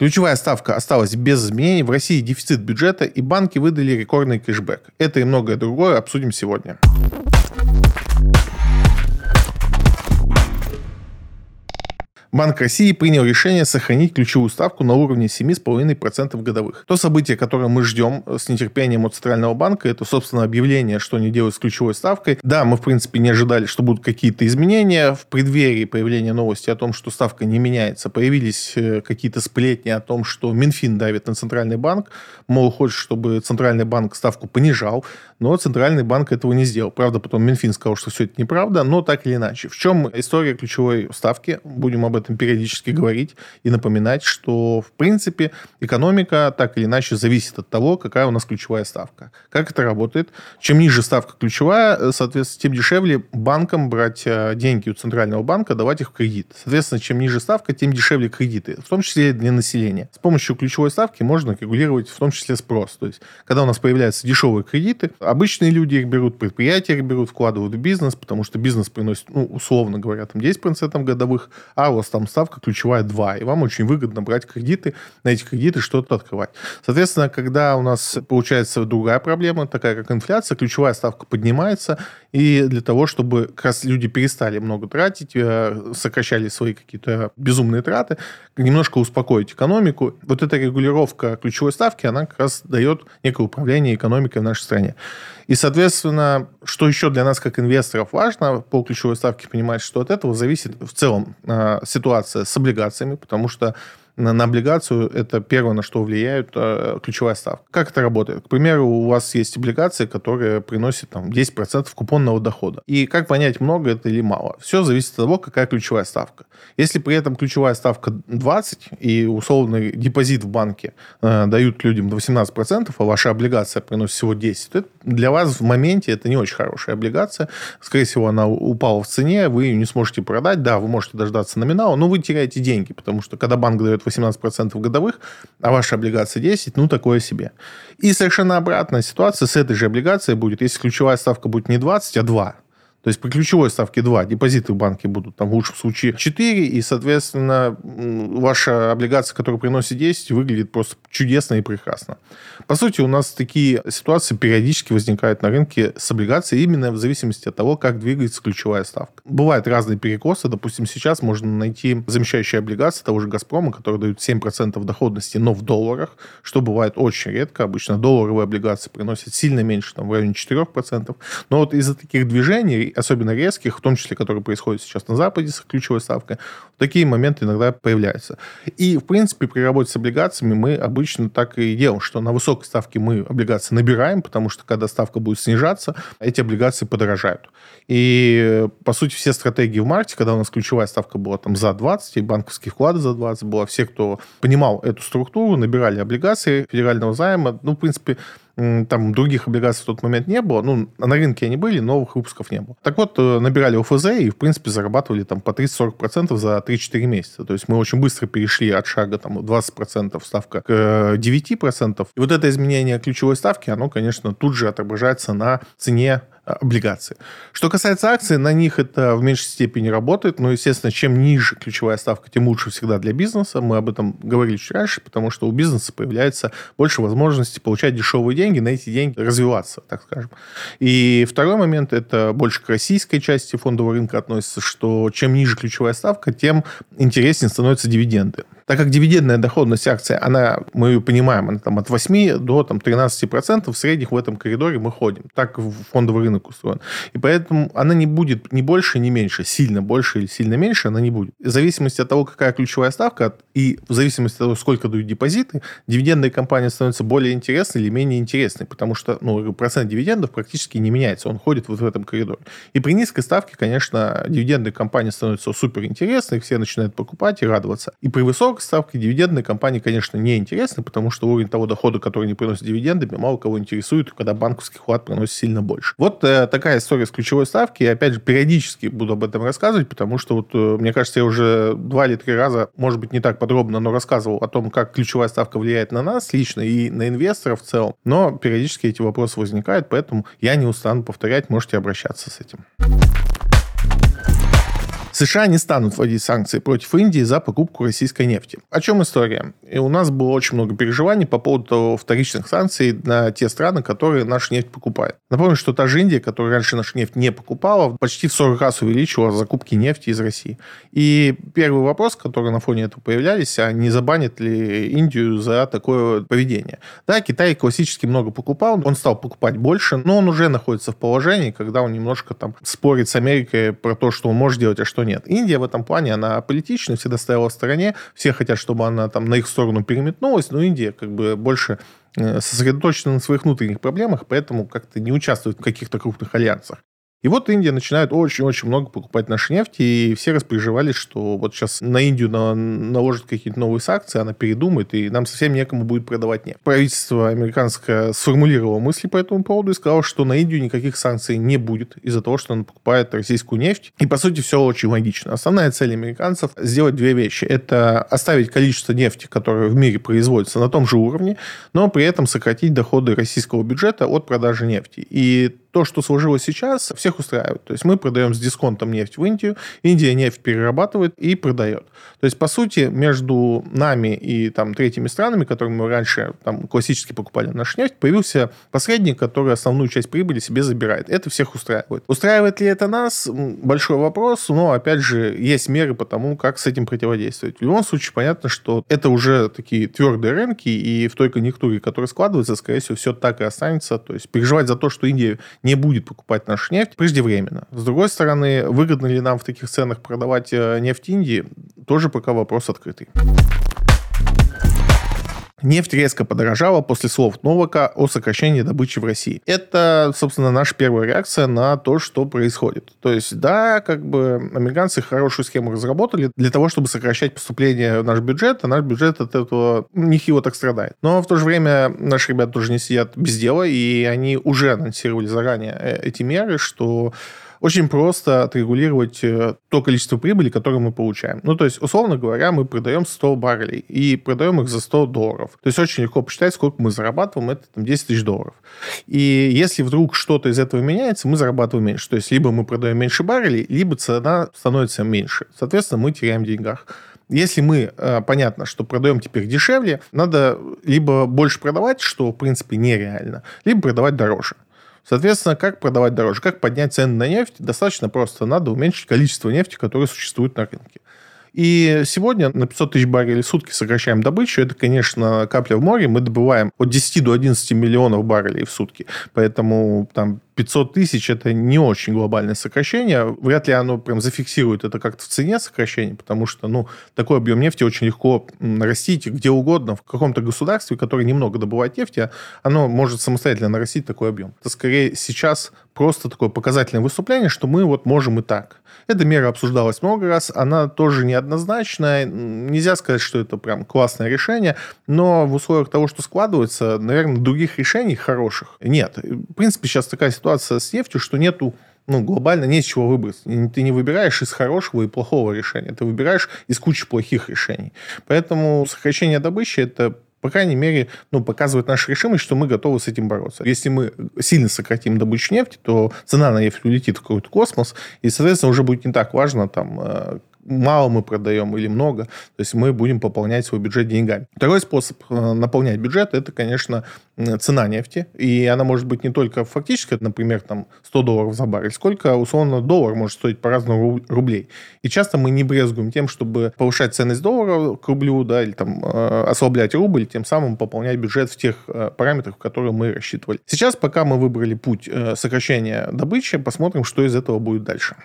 Ключевая ставка осталась без изменений, в России дефицит бюджета и банки выдали рекордный кэшбэк. Это и многое другое обсудим сегодня. Банк России принял решение сохранить ключевую ставку на уровне 7,5% годовых. То событие, которое мы ждем с нетерпением от Центрального банка, это, собственно, объявление, что они делают с ключевой ставкой. Да, мы, в принципе, не ожидали, что будут какие-то изменения. В преддверии появления новости о том, что ставка не меняется, появились э, какие-то сплетни о том, что Минфин давит на Центральный банк. Мол, хочет, чтобы Центральный банк ставку понижал, но Центральный банк этого не сделал. Правда, потом Минфин сказал, что все это неправда, но так или иначе. В чем история ключевой ставки? Будем об этом периодически говорить и напоминать, что, в принципе, экономика так или иначе зависит от того, какая у нас ключевая ставка. Как это работает? Чем ниже ставка ключевая, соответственно, тем дешевле банкам брать э, деньги у Центрального банка, давать их в кредит. Соответственно, чем ниже ставка, тем дешевле кредиты, в том числе для населения. С помощью ключевой ставки можно регулировать в том числе спрос. То есть, когда у нас появляются дешевые кредиты, обычные люди их берут, предприятия их берут, вкладывают в бизнес, потому что бизнес приносит, ну, условно говоря, там 10% годовых, а у вас там ставка ключевая 2, и вам очень выгодно брать кредиты, на эти кредиты что-то открывать. Соответственно, когда у нас получается другая проблема, такая как инфляция, ключевая ставка поднимается, и для того, чтобы как раз люди перестали много тратить, э, сокращали свои какие-то безумные траты, немножко успокоить экономику, вот эта регулировка ключевой ставки, она как раз дает некое управление экономикой в нашей стране. И, соответственно, что еще для нас, как инвесторов, важно по ключевой ставке понимать, что от этого зависит в целом э, ситуация с облигациями, потому что на, на облигацию это первое, на что влияет э, ключевая ставка. Как это работает? К примеру, у вас есть облигации, которые приносят там, 10% купонного дохода. И как понять, много это или мало? Все зависит от того, какая ключевая ставка. Если при этом ключевая ставка 20, и условный депозит в банке э, дают людям 18%, а ваша облигация приносит всего 10, то это для вас в моменте это не очень хорошая облигация. Скорее всего, она упала в цене, вы ее не сможете продать. Да, вы можете дождаться номинала, но вы теряете деньги, потому что когда банк дает 18% годовых, а ваша облигация 10, ну, такое себе. И совершенно обратная ситуация с этой же облигацией будет, если ключевая ставка будет не 20, а 2. То есть при ключевой ставке 2 депозиты в банке будут там в лучшем случае 4, и, соответственно, ваша облигация, которая приносит 10, выглядит просто чудесно и прекрасно. По сути, у нас такие ситуации периодически возникают на рынке с облигацией именно в зависимости от того, как двигается ключевая ставка. Бывают разные перекосы. Допустим, сейчас можно найти замещающие облигации того же «Газпрома», которые дают 7% доходности, но в долларах, что бывает очень редко. Обычно долларовые облигации приносят сильно меньше, там, в районе 4%. Но вот из-за таких движений особенно резких, в том числе, которые происходят сейчас на Западе с ключевой ставкой, такие моменты иногда появляются. И, в принципе, при работе с облигациями мы обычно так и делаем, что на высокой ставке мы облигации набираем, потому что когда ставка будет снижаться, эти облигации подорожают. И, по сути, все стратегии в марте, когда у нас ключевая ставка была там за 20, и банковские вклады за 20 было, все, кто понимал эту структуру, набирали облигации федерального займа. Ну, в принципе, там других облигаций в тот момент не было. Ну, на рынке они были, новых выпусков не было. Так вот, э, набирали ОФЗ и, в принципе, зарабатывали там по 30-40% за 3-4 месяца. То есть мы очень быстро перешли от шага там 20% ставка к 9%. И вот это изменение ключевой ставки, оно, конечно, тут же отображается на цене облигации. Что касается акций, на них это в меньшей степени работает, но, естественно, чем ниже ключевая ставка, тем лучше всегда для бизнеса. Мы об этом говорили чуть раньше, потому что у бизнеса появляется больше возможностей получать дешевые деньги, на эти деньги развиваться, так скажем. И второй момент, это больше к российской части фондового рынка относится, что чем ниже ключевая ставка, тем интереснее становятся дивиденды. Так как дивидендная доходность акции, она, мы ее понимаем, она там от 8 до там, 13%, в средних в этом коридоре мы ходим. Так фондовый рынок устроен. И поэтому она не будет ни больше, ни меньше. Сильно больше или сильно меньше она не будет. В зависимости от того, какая ключевая ставка, и в зависимости от того, сколько дают депозиты, дивидендная компания становится более интересной или менее интересной, потому что ну, процент дивидендов практически не меняется, он ходит вот в этом коридоре. И при низкой ставке, конечно, дивидендная компания становится супер интересной, все начинают покупать и радоваться. И при высокой ставки дивидендные компании, конечно, не интересны, потому что уровень того дохода, который не приносит дивидендами, мало кого интересует, когда банковский вклад приносит сильно больше. Вот э, такая история с ключевой ставки. И опять же, периодически буду об этом рассказывать, потому что вот, э, мне кажется, я уже два или три раза, может быть, не так подробно, но рассказывал о том, как ключевая ставка влияет на нас лично и на инвесторов в целом. Но периодически эти вопросы возникают, поэтому я не устану повторять, можете обращаться с этим. США не станут вводить санкции против Индии за покупку российской нефти. О чем история? И у нас было очень много переживаний по поводу вторичных санкций на те страны, которые нашу нефть покупают. Напомню, что та же Индия, которая раньше нашу нефть не покупала, почти в 40 раз увеличила закупки нефти из России. И первый вопрос, который на фоне этого появлялись, а не забанит ли Индию за такое поведение? Да, Китай классически много покупал, он стал покупать больше, но он уже находится в положении, когда он немножко там спорит с Америкой про то, что он может делать, а что нет. Индия в этом плане, она политична, всегда стояла в стороне, все хотят, чтобы она там на их сторону переметнулась, но Индия как бы больше э, сосредоточена на своих внутренних проблемах, поэтому как-то не участвует в каких-то крупных альянсах. И вот Индия начинает очень-очень много покупать нашей нефти, и все распереживались, что вот сейчас на Индию на, наложат какие-то новые санкции, она передумает, и нам совсем некому будет продавать нефть. Правительство американское сформулировало мысли по этому поводу и сказало, что на Индию никаких санкций не будет из-за того, что она покупает российскую нефть. И, по сути, все очень логично. Основная цель американцев – сделать две вещи. Это оставить количество нефти, которое в мире производится, на том же уровне, но при этом сократить доходы российского бюджета от продажи нефти. И то, что сложилось сейчас, всех устраивает. То есть мы продаем с дисконтом нефть в Индию, Индия нефть перерабатывает и продает. То есть, по сути, между нами и там, третьими странами, которыми мы раньше там, классически покупали нашу нефть, появился посредник, который основную часть прибыли себе забирает. Это всех устраивает. Устраивает ли это нас? Большой вопрос, но, опять же, есть меры по тому, как с этим противодействовать. В любом случае, понятно, что это уже такие твердые рынки, и в той конъюнктуре, которая складывается, скорее всего, все так и останется. То есть переживать за то, что Индия не будет покупать нашу нефть, преждевременно. С другой стороны, выгодно ли нам в таких ценах продавать э, нефть Индии, тоже пока вопрос открытый. Нефть резко подорожала после слов Новака о сокращении добычи в России. Это, собственно, наша первая реакция на то, что происходит. То есть, да, как бы американцы хорошую схему разработали для того, чтобы сокращать поступление в наш бюджет, а наш бюджет от этого нехило так страдает. Но в то же время наши ребята тоже не сидят без дела, и они уже анонсировали заранее э, эти меры, что очень просто отрегулировать э, то количество прибыли, которое мы получаем. Ну, то есть, условно говоря, мы продаем 100 баррелей и продаем их за 100 долларов. То есть, очень легко посчитать, сколько мы зарабатываем, это там 10 тысяч долларов. И если вдруг что-то из этого меняется, мы зарабатываем меньше. То есть, либо мы продаем меньше баррелей, либо цена становится меньше. Соответственно, мы теряем в деньгах. Если мы, э, понятно, что продаем теперь дешевле, надо либо больше продавать, что, в принципе, нереально, либо продавать дороже. Соответственно, как продавать дороже? Как поднять цены на нефть? Достаточно просто. Надо уменьшить количество нефти, которое существует на рынке. И сегодня на 500 тысяч баррелей в сутки сокращаем добычу. Это, конечно, капля в море. Мы добываем от 10 до 11 миллионов баррелей в сутки. Поэтому там 500 тысяч – это не очень глобальное сокращение. Вряд ли оно прям зафиксирует это как-то в цене сокращения, потому что, ну, такой объем нефти очень легко нарастить где угодно, в каком-то государстве, которое немного добывает нефти, оно может самостоятельно нарастить такой объем. Это скорее сейчас просто такое показательное выступление, что мы вот можем и так. Эта мера обсуждалась много раз, она тоже неоднозначная. Нельзя сказать, что это прям классное решение, но в условиях того, что складывается, наверное, других решений хороших нет. В принципе, сейчас такая ситуация с нефтью, что нету ну, глобально нет чего выбрать. Ты не выбираешь из хорошего и плохого решения. Ты выбираешь из кучи плохих решений. Поэтому сокращение добычи – это по крайней мере, ну, показывает нашу решимость, что мы готовы с этим бороться. Если мы сильно сократим добычу нефти, то цена на нефть улетит в какой-то космос, и, соответственно, уже будет не так важно, там, э, мало мы продаем или много, то есть мы будем пополнять свой бюджет деньгами. Второй способ э, наполнять бюджет – это, конечно, цена нефти. И она может быть не только фактически, например, там 100 долларов за баррель, сколько, условно, доллар может стоить по-разному рублей. И часто мы не брезгуем тем, чтобы повышать ценность доллара к рублю, да, или там э, ослаблять рубль, тем самым пополнять бюджет в тех э, параметрах, которые мы рассчитывали. Сейчас, пока мы выбрали путь сокращения добычи, посмотрим, что из этого будет дальше.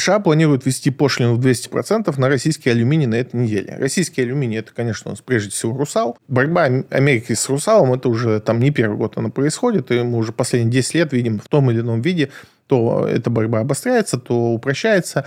США планируют ввести пошлину в 200% на российский алюминий на этой неделе. Российский алюминий это, конечно, у нас прежде всего «Русал». Борьба Америки с «Русалом» это уже там не первый год она происходит, и мы уже последние 10 лет видим в том или ином виде, то эта борьба обостряется, то упрощается.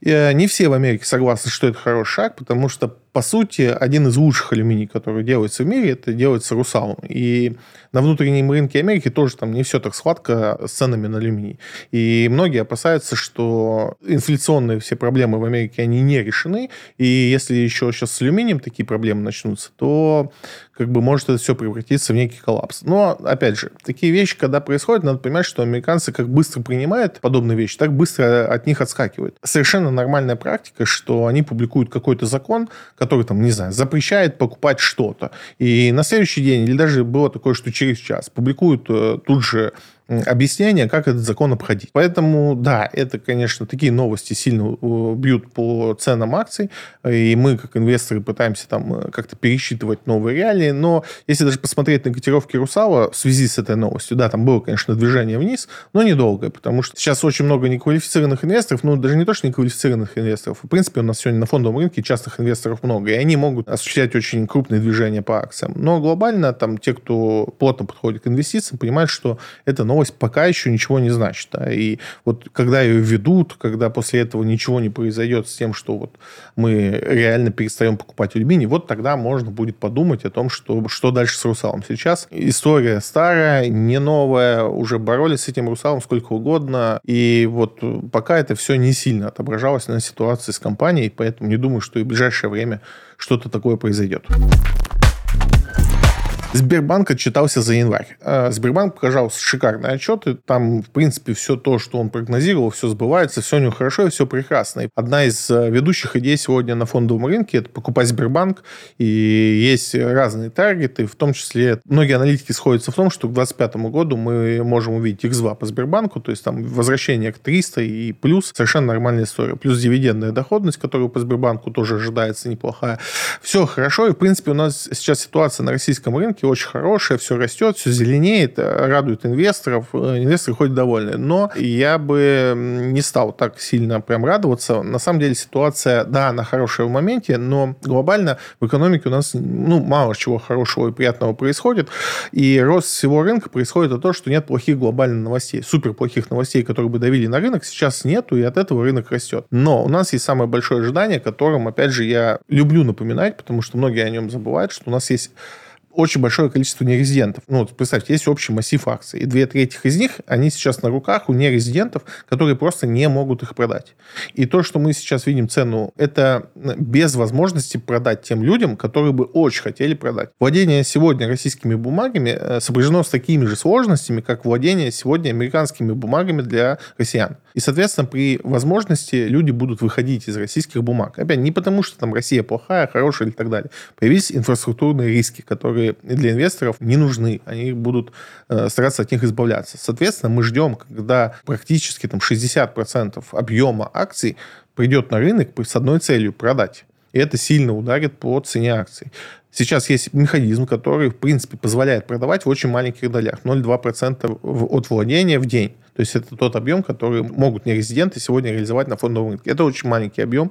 И э, не все в Америке согласны, что это хороший шаг, потому что по сути, один из лучших алюминий, который делается в мире, это делается Русалом. И на внутреннем рынке Америки тоже там не все так сладко с ценами на алюминий. И многие опасаются, что инфляционные все проблемы в Америке, они не решены. И если еще сейчас с алюминием такие проблемы начнутся, то как бы может это все превратиться в некий коллапс. Но, опять же, такие вещи, когда происходят, надо понимать, что американцы как быстро принимают подобные вещи, так быстро от них отскакивают. Совершенно нормальная практика, что они публикуют какой-то закон, который, там, не знаю, запрещает покупать что-то. И на следующий день, или даже было такое, что через час, публикуют э, тут же объяснение, как этот закон обходить. Поэтому, да, это, конечно, такие новости сильно э, бьют по ценам акций, и мы, как инвесторы, пытаемся там э, как-то пересчитывать новые реалии, но если даже посмотреть на котировки Русала в связи с этой новостью, да, там было, конечно, движение вниз, но недолгое, потому что сейчас очень много неквалифицированных инвесторов, ну, даже не то, что неквалифицированных инвесторов, в принципе, у нас сегодня на фондовом рынке частных инвесторов много, и они могут осуществлять очень крупные движения по акциям. Но глобально там те, кто плотно подходит к инвестициям, понимают, что это новость пока еще ничего не значит. Да? И вот когда ее ведут, когда после этого ничего не произойдет с тем, что вот мы реально перестаем покупать алюминий, вот тогда можно будет подумать о том, что, что дальше с русалом. Сейчас история старая, не новая, уже боролись с этим русалом сколько угодно, и вот пока это все не сильно отображалось на ситуации с компанией, поэтому не думаю, что и в ближайшее время что-то такое произойдет. Сбербанк отчитался за январь. А, Сбербанк показал шикарные отчеты. Там, в принципе, все то, что он прогнозировал, все сбывается, все у него хорошо и все прекрасно. И одна из э, ведущих идей сегодня на фондовом рынке – это покупать Сбербанк. И есть разные таргеты, в том числе многие аналитики сходятся в том, что к 2025 году мы можем увидеть X2 по Сбербанку, то есть там возвращение к 300 и плюс совершенно нормальная история. Плюс дивидендная доходность, которую по Сбербанку тоже ожидается неплохая. Все хорошо, и, в принципе, у нас сейчас ситуация на российском рынке рынке очень хорошая, все растет, все зеленеет, э, радует инвесторов, э, инвесторы ходят довольны. Но я бы не стал так сильно прям радоваться. На самом деле ситуация, да, она хорошая в моменте, но глобально в экономике у нас ну, мало чего хорошего и приятного происходит. И рост всего рынка происходит от того, что нет плохих глобальных новостей. Супер плохих новостей, которые бы давили на рынок, сейчас нету, и от этого рынок растет. Но у нас есть самое большое ожидание, которым, опять же, я люблю напоминать, потому что многие о нем забывают, что у нас есть очень большое количество нерезидентов. Ну, вот представьте, есть общий массив акций, и две трети из них, они сейчас на руках у нерезидентов, которые просто не могут их продать. И то, что мы сейчас видим цену, это без возможности продать тем людям, которые бы очень хотели продать. Владение сегодня российскими бумагами э, сопряжено с такими же сложностями, как владение сегодня американскими бумагами для россиян. И, соответственно, при возможности люди будут выходить из российских бумаг. Опять, не потому, что там Россия плохая, хорошая и так далее. Появились инфраструктурные риски, которые для инвесторов не нужны. Они будут э, стараться от них избавляться. Соответственно, мы ждем, когда практически там 60% объема акций придет на рынок с одной целью – продать. И это сильно ударит по цене акций. Сейчас есть механизм, который, в принципе, позволяет продавать в очень маленьких долях. 0,2% от владения в день. То есть это тот объем, который могут нерезиденты сегодня реализовать на фондовом рынке. Это очень маленький объем.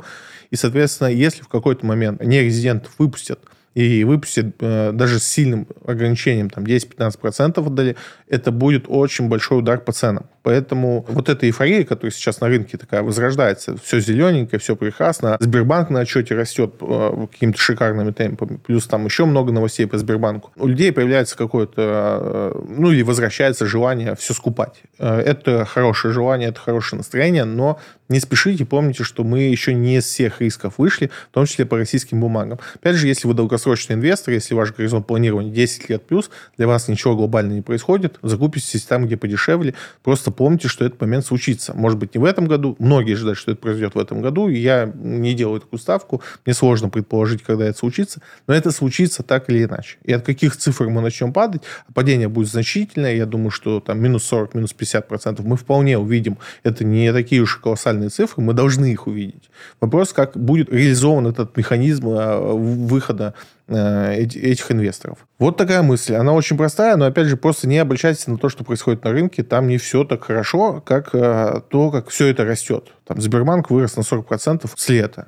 И, соответственно, если в какой-то момент нерезидентов выпустят и выпустят э, даже с сильным ограничением, там 10-15% отдали, это будет очень большой удар по ценам. Поэтому вот эта эйфория, которая сейчас на рынке такая возрождается, все зелененькое, все прекрасно. Сбербанк на отчете растет э, какими-то шикарными темпами. Плюс там еще много новостей по Сбербанку. У людей появляется какое-то, э, ну или возвращается желание все скупать. Э, это хорошее желание, это хорошее настроение, но не спешите, помните, что мы еще не из всех рисков вышли, в том числе по российским бумагам. Опять же, если вы долгосрочный инвестор, если ваш горизонт планирования 10 лет плюс, для вас ничего глобально не происходит, закупитесь там, где подешевле, просто помните, что этот момент случится. Может быть, не в этом году. Многие ожидают, что это произойдет в этом году. Я не делаю такую ставку. Мне сложно предположить, когда это случится. Но это случится так или иначе. И от каких цифр мы начнем падать, падение будет значительное. Я думаю, что там минус 40, минус 50 процентов мы вполне увидим. Это не такие уж колоссальные цифры. Мы должны их увидеть. Вопрос, как будет реализован этот механизм а, выхода Э, этих инвесторов. Вот такая мысль. Она очень простая, но, опять же, просто не обольщайтесь на то, что происходит на рынке. Там не все так хорошо, как э, то, как все это растет. Там Сбербанк вырос на 40% с лета.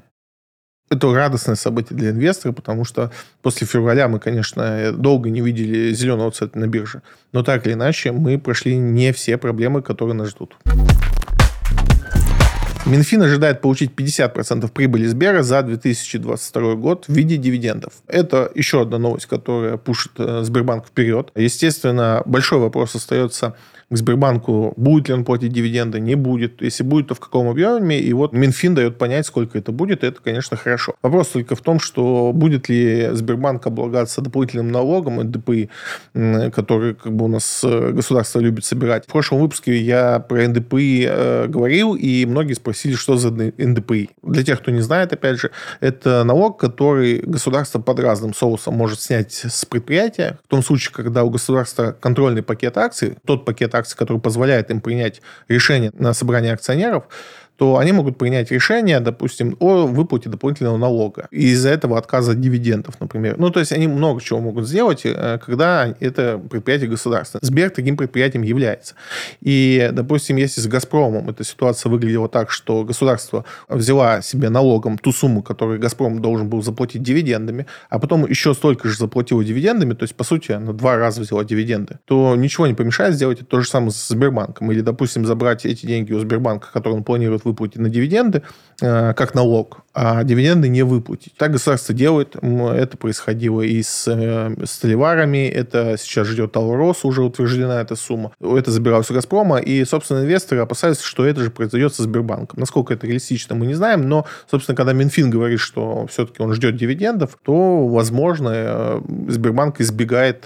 Это радостное событие для инвестора, потому что после февраля мы, конечно, долго не видели зеленого цвета на бирже. Но так или иначе, мы прошли не все проблемы, которые нас ждут. Минфин ожидает получить 50% прибыли Сбера за 2022 год в виде дивидендов. Это еще одна новость, которая пушит э, Сбербанк вперед. Естественно, большой вопрос остается к Сбербанку, будет ли он платить дивиденды, не будет. Если будет, то в каком объеме. И вот Минфин дает понять, сколько это будет. И это, конечно, хорошо. Вопрос только в том, что будет ли Сбербанк облагаться дополнительным налогом НДПИ, который как бы у нас э, государство любит собирать. В прошлом выпуске я про НДПИ э, говорил, и многие спросили, что за НДПИ. Для тех, кто не знает, опять же, это налог, который государство под разным соусом может снять с предприятия. В том случае, когда у государства контрольный пакет акций, тот пакет акций, который позволяет им принять решение на собрании акционеров, то они могут принять решение, допустим, о выплате дополнительного налога. И из-за этого отказа от дивидендов, например. Ну, то есть они много чего могут сделать, э, когда это предприятие государства. Сбер таким предприятием является. И, допустим, если с «Газпромом» эта ситуация выглядела так, что государство взяла себе налогом ту сумму, которую «Газпром» должен был заплатить дивидендами, а потом еще столько же заплатила дивидендами, то есть, по сути, на два раза взяла дивиденды, то ничего не помешает сделать то же самое с Сбербанком. Или, допустим, забрать эти деньги у Сбербанка, которые он планирует выплатить на дивиденды, э, как налог, а дивиденды не выплатить. Так государство делает. Это происходило и с э, столеварами, это сейчас ждет Алрос, уже утверждена эта сумма. Это забиралось у Газпрома, и, собственно, инвесторы опасаются, что это же произойдет со Сбербанком. Насколько это реалистично, мы не знаем, но, собственно, когда Минфин говорит, что все-таки он ждет дивидендов, то, возможно, э, Сбербанк избегает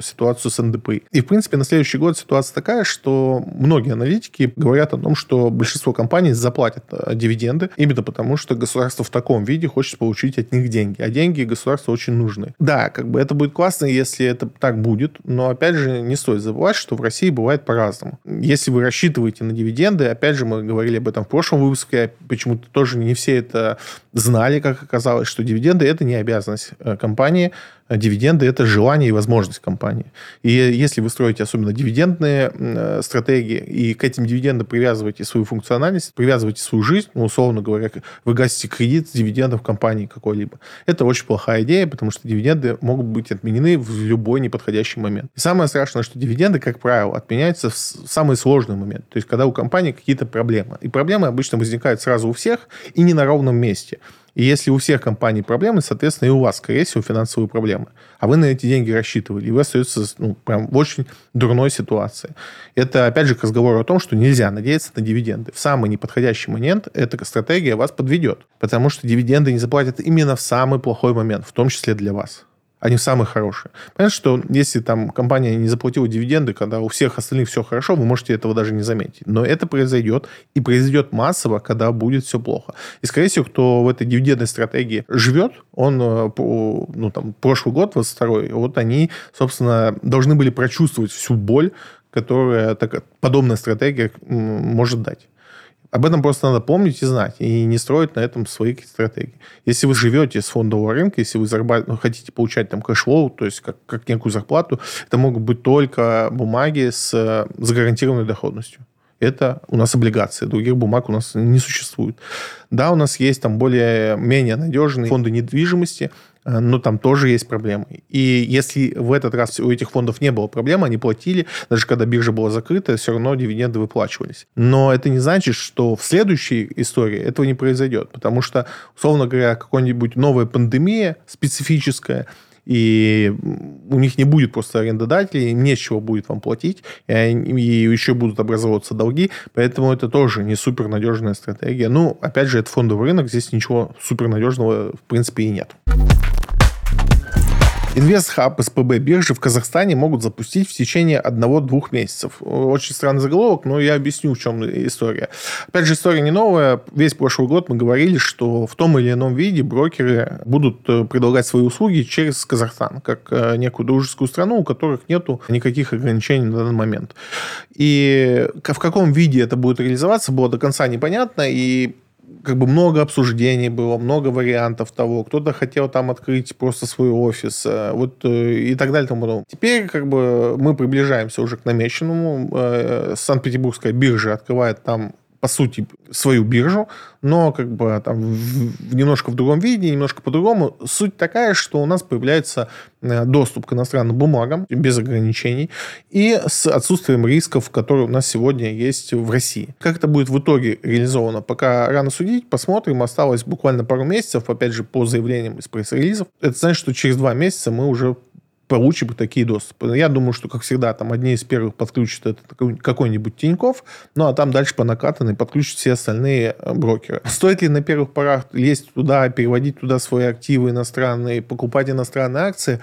ситуацию с НДП. И, в принципе, на следующий год ситуация такая, что многие аналитики говорят о том, что большинство компаний заплатят э, дивиденды, именно потому что государство в таком виде хочет получить от них деньги. А деньги государству очень нужны. Да, как бы это будет классно, если это так будет, но опять же не стоит забывать, что в России бывает по-разному. Если вы рассчитываете на дивиденды, опять же мы говорили об этом в прошлом выпуске, почему-то тоже не все это знали, как оказалось, что дивиденды это не обязанность э, компании, дивиденды – это желание и возможность компании. И если вы строите особенно дивидендные э, стратегии, и к этим дивидендам привязываете свою функциональность, привязываете свою жизнь, ну, условно говоря, вы гасите кредит с дивидендов компании какой-либо, это очень плохая идея, потому что дивиденды могут быть отменены в любой неподходящий момент. И самое страшное, что дивиденды, как правило, отменяются в самый сложный момент, то есть когда у компании какие-то проблемы. И проблемы обычно возникают сразу у всех и не на ровном месте. И если у всех компаний проблемы, соответственно, и у вас, скорее всего, финансовые проблемы. А вы на эти деньги рассчитывали, и вы остаетесь ну, прям в очень дурной ситуации. Это, опять же, к разговору о том, что нельзя надеяться на дивиденды. В самый неподходящий момент эта стратегия вас подведет, потому что дивиденды не заплатят именно в самый плохой момент, в том числе для вас они самые хорошие. Понятно, что если там компания не заплатила дивиденды, когда у всех остальных все хорошо, вы можете этого даже не заметить. Но это произойдет, и произойдет массово, когда будет все плохо. И, скорее всего, кто в этой дивидендной стратегии живет, он, э, ну, там, прошлый год, 22 вот они, собственно, должны были прочувствовать всю боль, которая так, подобная стратегия может дать. Об этом просто надо помнить и знать, и не строить на этом свои стратегии. Если вы живете с фондового рынка, если вы зарабат... Ну, хотите получать там cash flow, то есть как, как некую зарплату, это могут быть только бумаги с загарантированной доходностью. Это у нас облигации, других бумаг у нас не существует. Да, у нас есть там более-менее надежные фонды недвижимости, но там тоже есть проблемы. И если в этот раз у этих фондов не было проблем, они платили, даже когда биржа была закрыта, все равно дивиденды выплачивались. Но это не значит, что в следующей истории этого не произойдет, потому что, условно говоря, какая-нибудь новая пандемия специфическая, и у них не будет просто арендодателей, им нечего будет вам платить, и еще будут образовываться долги, поэтому это тоже не супернадежная стратегия. Ну, опять же, это фондовый рынок, здесь ничего супернадежного в принципе и нет. Инвестхаб СПБ биржи в Казахстане могут запустить в течение одного-двух месяцев. Очень странный заголовок, но я объясню, в чем история. Опять же, история не новая. Весь прошлый год мы говорили, что в том или ином виде брокеры будут э, предлагать свои услуги через Казахстан, как э, некую дружескую страну, у которых нету никаких ограничений на данный момент. И в каком виде это будет реализоваться, было до конца непонятно, и как бы много обсуждений было, много вариантов того. Кто-то хотел там открыть просто свой офис, э, вот э, и так далее. Тому Теперь как бы мы приближаемся уже к намеченному. Э, Санкт-Петербургская биржа открывает там по сути, свою биржу, но как бы там в, немножко в другом виде, немножко по-другому. Суть такая, что у нас появляется э, доступ к иностранным бумагам без ограничений и с отсутствием рисков, которые у нас сегодня есть в России. Как это будет в итоге реализовано, пока рано судить, посмотрим. Осталось буквально пару месяцев, опять же, по заявлениям из пресс-релизов. Это значит, что через два месяца мы уже получим такие доступы. Я думаю, что, как всегда, там одни из первых подключат это какой-нибудь Тиньков, ну а там дальше по накатанной подключат все остальные э, брокеры. Стоит ли на первых порах лезть туда, переводить туда свои активы иностранные, покупать иностранные акции?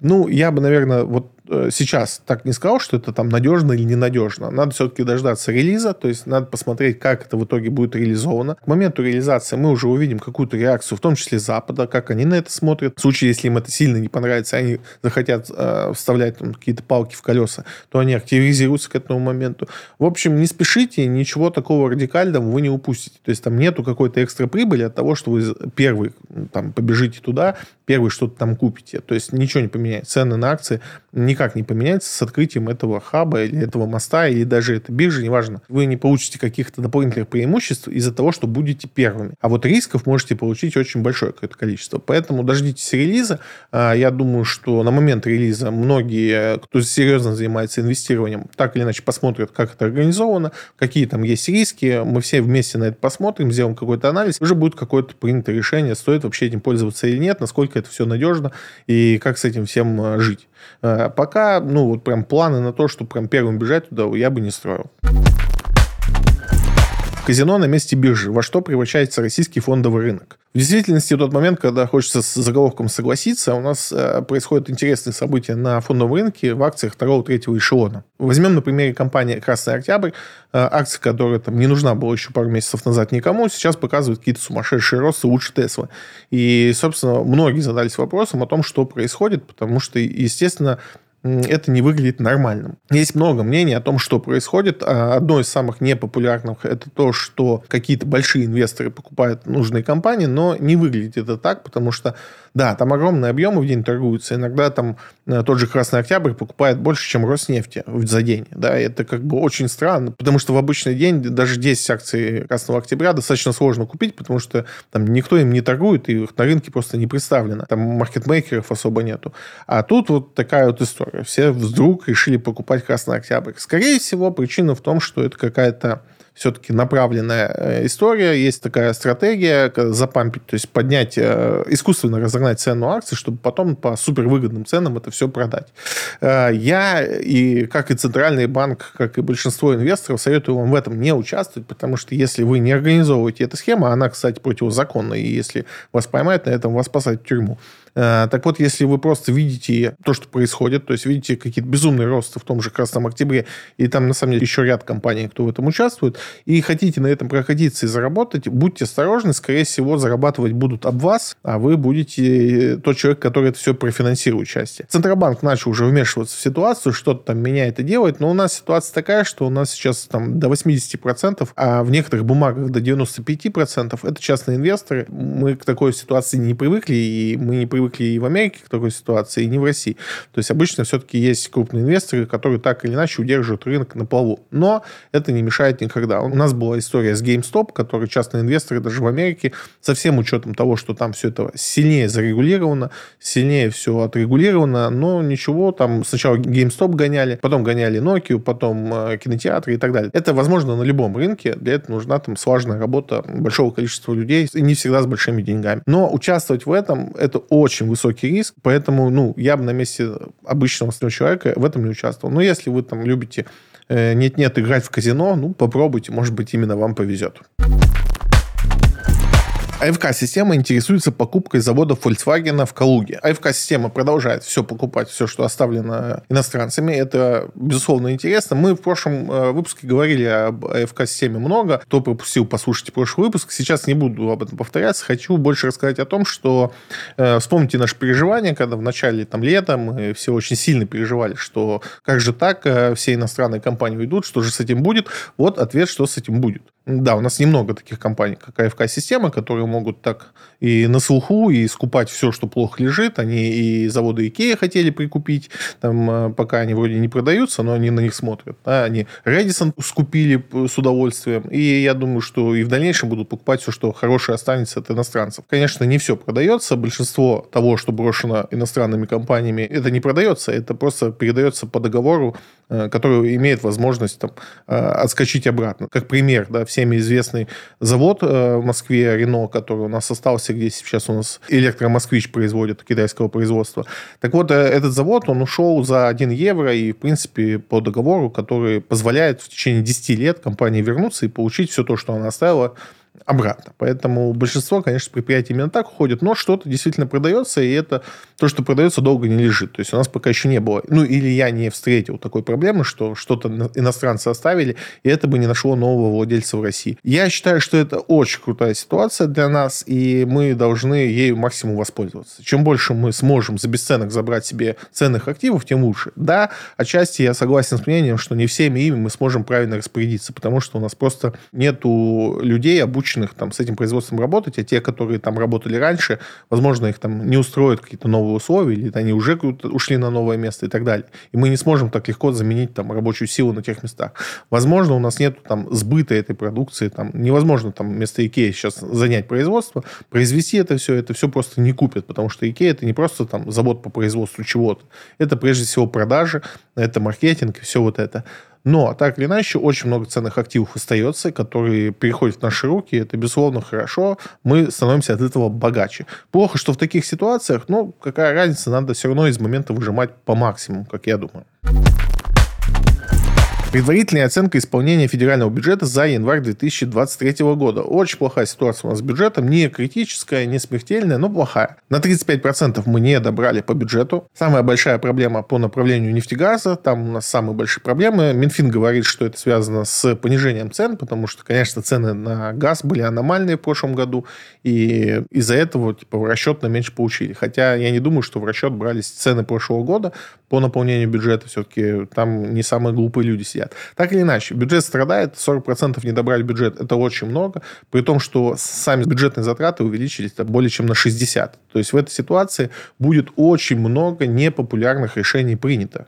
Ну, я бы, наверное, вот сейчас так не сказал, что это там надежно или ненадежно. Надо все-таки дождаться релиза, то есть надо посмотреть, как это в итоге будет реализовано. К моменту реализации мы уже увидим какую-то реакцию, в том числе Запада, как они на это смотрят. В случае, если им это сильно не понравится, они захотят э, вставлять там, какие-то палки в колеса, то они активизируются к этому моменту. В общем, не спешите, ничего такого радикального вы не упустите. То есть там нету какой-то экстра прибыли от того, что вы первый там побежите туда, первый что-то там купите. То есть ничего не поменяется. Цены на акции не никак не поменяется с открытием этого хаба или этого моста, или даже этой биржи, неважно. Вы не получите каких-то дополнительных преимуществ из-за того, что будете первыми. А вот рисков можете получить очень большое какое-то количество. Поэтому дождитесь релиза. А, я думаю, что на момент релиза многие, кто серьезно занимается инвестированием, так или иначе посмотрят, как это организовано, какие там есть риски. Мы все вместе на это посмотрим, сделаем какой-то анализ. Уже будет какое-то принято решение, стоит вообще этим пользоваться или нет, насколько это все надежно и как с этим всем а, жить. А, пока, ну, вот прям планы на то, что прям первым бежать туда, я бы не строил. Казино на месте биржи. Во что превращается российский фондовый рынок? В действительности, в тот момент, когда хочется с заголовком согласиться, у нас э, происходят интересные события на фондовом рынке в акциях второго-третьего эшелона. Возьмем на примере компании «Красный Октябрь». Э, акция, которая там не нужна была еще пару месяцев назад никому, сейчас показывает какие-то сумасшедшие росты лучше Теслы. И, собственно, многие задались вопросом о том, что происходит, потому что, естественно, это не выглядит нормальным. Есть много мнений о том, что происходит. А одно из самых непопулярных это то, что какие-то большие инвесторы покупают нужные компании, но не выглядит это так, потому что, да, там огромные объемы в день торгуются. Иногда там э, тот же Красный Октябрь покупает больше, чем Роснефти за день. Да, это как бы очень странно, потому что в обычный день даже 10 акций Красного Октября достаточно сложно купить, потому что там никто им не торгует, и их на рынке просто не представлено. Там маркетмейкеров особо нету. А тут вот такая вот история все вдруг решили покупать Красный Октябрь. Скорее всего, причина в том, что это какая-то все-таки направленная э, история. Есть такая стратегия запампить, то есть поднять, э, искусственно разогнать цену акций, чтобы потом по супервыгодным ценам это все продать. Э, я, и как и Центральный банк, как и большинство инвесторов, советую вам в этом не участвовать, потому что если вы не организовываете эту схему, она, кстати, противозаконна, и если вас поймают на этом, вас посадят в тюрьму. Э, так вот, если вы просто видите то, что происходит, то есть видите какие-то безумные росты в том же Красном Октябре, и там, на самом деле, еще ряд компаний, кто в этом участвует, и хотите на этом проходиться и заработать, будьте осторожны, скорее всего, зарабатывать будут об вас, а вы будете тот человек, который это все профинансирует части. Центробанк начал уже вмешиваться в ситуацию, что-то там меняет и делает, но у нас ситуация такая, что у нас сейчас там до 80%, а в некоторых бумагах до 95% это частные инвесторы. Мы к такой ситуации не привыкли, и мы не привыкли привыкли и в Америке к такой ситуации, и не в России. То есть обычно все-таки есть крупные инвесторы, которые так или иначе удерживают рынок на плаву. Но это не мешает никогда. У нас была история с GameStop, который частные инвесторы даже в Америке, со всем учетом того, что там все это сильнее зарегулировано, сильнее все отрегулировано, но ничего, там сначала GameStop гоняли, потом гоняли Nokia, потом э, кинотеатры и так далее. Это возможно на любом рынке, для этого нужна там слаженная работа большого количества людей, и не всегда с большими деньгами. Но участвовать в этом, это очень очень высокий риск, поэтому, ну, я бы на месте обычного человека в этом не участвовал. Но если вы там любите э, нет-нет играть в казино, ну, попробуйте, может быть, именно вам повезет. АФК-система интересуется покупкой завода Volkswagen в Калуге. АФК-система продолжает все покупать, все, что оставлено иностранцами. Это, безусловно, интересно. Мы в прошлом э, выпуске говорили об АФК-системе много. Кто пропустил, послушайте прошлый выпуск. Сейчас не буду об этом повторяться. Хочу больше рассказать о том, что э, вспомните наши переживания, когда в начале там, лета мы все очень сильно переживали, что как же так, э, все иностранные компании уйдут, что же с этим будет? Вот ответ, что с этим будет. Да, у нас немного таких компаний, как АФК-система, которые могут так и на слуху, и скупать все, что плохо лежит. Они и заводы Икея хотели прикупить, там, э, пока они вроде не продаются, но они на них смотрят. Да? Они Редисон скупили с удовольствием, и я думаю, что и в дальнейшем будут покупать все, что хорошее останется от иностранцев. Конечно, не все продается, большинство того, что брошено иностранными компаниями, это не продается, это просто передается по договору, э, который имеет возможность там, э, отскочить обратно. Как пример, да, всеми известный завод в Москве, Рено, который у нас остался где сейчас у нас электромосквич производит китайского производства. Так вот, э, этот завод, он ушел за 1 евро и, в принципе, по договору, который позволяет в течение 10 лет компании вернуться и получить все то, что она оставила обратно. Поэтому большинство, конечно, предприятий именно так уходит, но что-то действительно продается, и это то, что продается, долго не лежит. То есть у нас пока еще не было, ну или я не встретил такой проблемы, что что-то иностранцы оставили, и это бы не нашло нового владельца в России. Я считаю, что это очень крутая ситуация для нас, и мы должны ею максимум воспользоваться. Чем больше мы сможем за бесценок забрать себе ценных активов, тем лучше. Да, отчасти я согласен с мнением, что не всеми ими мы сможем правильно распорядиться, потому что у нас просто нету людей, обученных обученных там, с этим производством работать, а те, которые там работали раньше, возможно, их там не устроят какие-то новые условия, или они уже ушли на новое место и так далее. И мы не сможем так легко заменить там рабочую силу на тех местах. Возможно, у нас нет там сбыта этой продукции, там невозможно там вместо Икеи сейчас занять производство, произвести это все, это все просто не купят, потому что Икея это не просто там завод по производству чего-то, это прежде всего продажи, это маркетинг и все вот это. Но, так или иначе, очень много ценных активов остается, которые переходят в наши руки. Это, безусловно, хорошо. Мы становимся от этого богаче. Плохо, что в таких ситуациях, ну, какая разница, надо все равно из момента выжимать по максимуму, как я думаю. Предварительная оценка исполнения федерального бюджета за январь 2023 года. Очень плохая ситуация у нас с бюджетом. Не критическая, не смертельная, но плохая. На 35% мы не добрали по бюджету. Самая большая проблема по направлению нефтегаза. Там у нас самые большие проблемы. Минфин говорит, что это связано с понижением цен, потому что, конечно, цены на газ были аномальные в прошлом году. И из-за этого типа, в расчет на меньше получили. Хотя я не думаю, что в расчет брались цены прошлого года по наполнению бюджета. Все-таки там не самые глупые люди сидят сидят. Так или иначе, бюджет страдает, 40% не добрали бюджет, это очень много, при том, что сами бюджетные затраты увеличились более чем на 60. То есть в этой ситуации будет очень много непопулярных решений принято.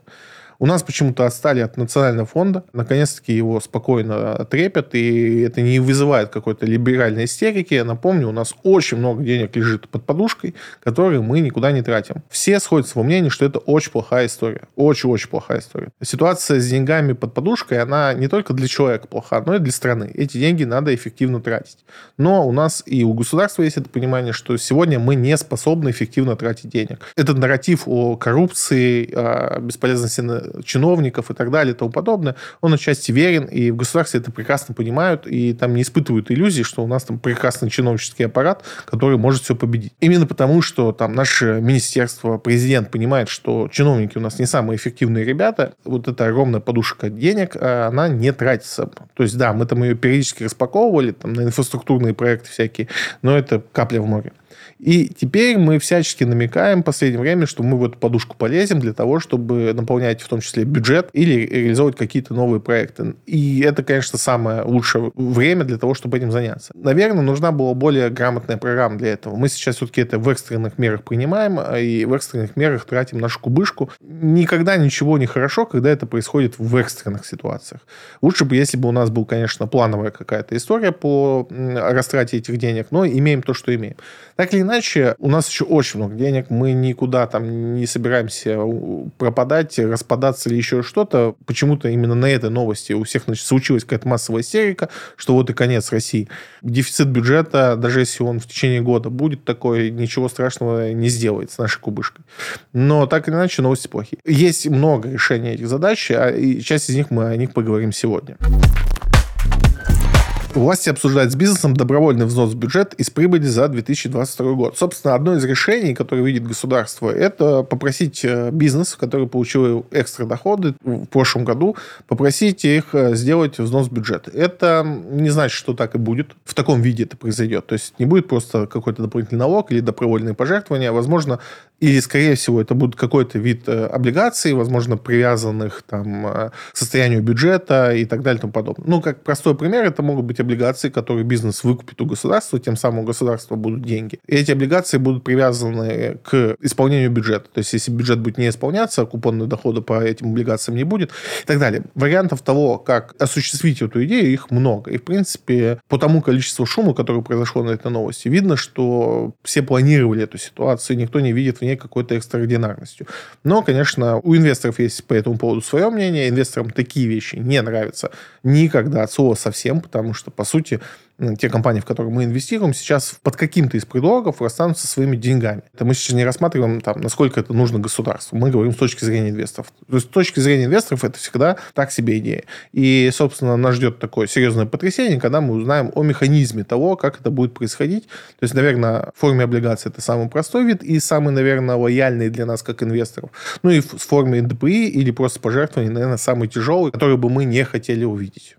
У нас почему-то отстали от национального фонда. Наконец-таки его спокойно трепят, и это не вызывает какой-то либеральной истерики. Я напомню, у нас очень много денег лежит под подушкой, которые мы никуда не тратим. Все сходятся во мнении, что это очень плохая история. Очень-очень плохая история. Ситуация с деньгами под подушкой, она не только для человека плоха, но и для страны. Эти деньги надо эффективно тратить. Но у нас и у государства есть это понимание, что сегодня мы не способны эффективно тратить денег. Этот нарратив о коррупции, о бесполезности чиновников и так далее и тому подобное, он отчасти верен, и в государстве это прекрасно понимают, и там не испытывают иллюзий, что у нас там прекрасный чиновнический аппарат, который может все победить. Именно потому, что там наше министерство, президент понимает, что чиновники у нас не самые эффективные ребята, вот эта огромная подушка денег, а, она не тратится. То есть, да, мы там ее периодически распаковывали, там, на инфраструктурные проекты всякие, но это капля в море. И теперь мы всячески намекаем в последнее время, что мы в эту подушку полезем для того, чтобы наполнять в том числе бюджет или реализовывать какие-то новые проекты. И это, конечно, самое лучшее время для того, чтобы этим заняться. Наверное, нужна была более грамотная программа для этого. Мы сейчас все-таки это в экстренных мерах принимаем, а и в экстренных мерах тратим нашу кубышку. Никогда ничего не хорошо, когда это происходит в экстренных ситуациях. Лучше бы, если бы у нас был, конечно, плановая какая-то история по растрате этих денег, но имеем то, что имеем. Так или иначе, у нас еще очень много денег, мы никуда там не собираемся пропадать, распадаться или еще что-то. Почему-то именно на этой новости у всех значит, случилась какая-то массовая истерика, что вот и конец России. Дефицит бюджета, даже если он в течение года будет такой, ничего страшного не сделает с нашей кубышкой. Но так или иначе, новости плохие. Есть много решений этих задач, а и часть из них мы о них поговорим сегодня. Власти обсуждают с бизнесом добровольный взнос в бюджет из прибыли за 2022 год. Собственно, одно из решений, которое видит государство, это попросить э, бизнес, который получил экстра доходы в прошлом году, попросить их э, сделать взнос в бюджет. Это не значит, что так и будет. В таком виде это произойдет. То есть не будет просто какой-то дополнительный налог или добровольные пожертвования. Возможно, или, скорее всего, это будет какой-то вид э, облигаций, возможно, привязанных там, к состоянию бюджета и так далее и тому подобное. Ну, как простой пример, это могут быть облигации, которые бизнес выкупит у государства, тем самым у государства будут деньги. И эти облигации будут привязаны к исполнению бюджета. То есть, если бюджет будет не исполняться, купонные дохода по этим облигациям не будет и так далее. Вариантов того, как осуществить эту идею, их много. И, в принципе, по тому количеству шума, которое произошло на этой новости, видно, что все планировали эту ситуацию, и никто не видит в ней какой-то экстраординарностью. Но, конечно, у инвесторов есть по этому поводу свое мнение. Инвесторам такие вещи не нравятся никогда от слова совсем, потому что, по сути, те компании, в которые мы инвестируем, сейчас под каким-то из предлогов расстанутся своими деньгами. Это мы сейчас не рассматриваем, там, насколько это нужно государству. Мы говорим с точки зрения инвесторов. То есть с точки зрения инвесторов это всегда так себе идея. И, собственно, нас ждет такое серьезное потрясение, когда мы узнаем о механизме того, как это будет происходить. То есть, наверное, в форме облигаций это самый простой вид и самый, наверное, лояльный для нас как инвесторов. Ну и в форме НДПИ или просто пожертвований, наверное, самый тяжелый, который бы мы не хотели увидеть.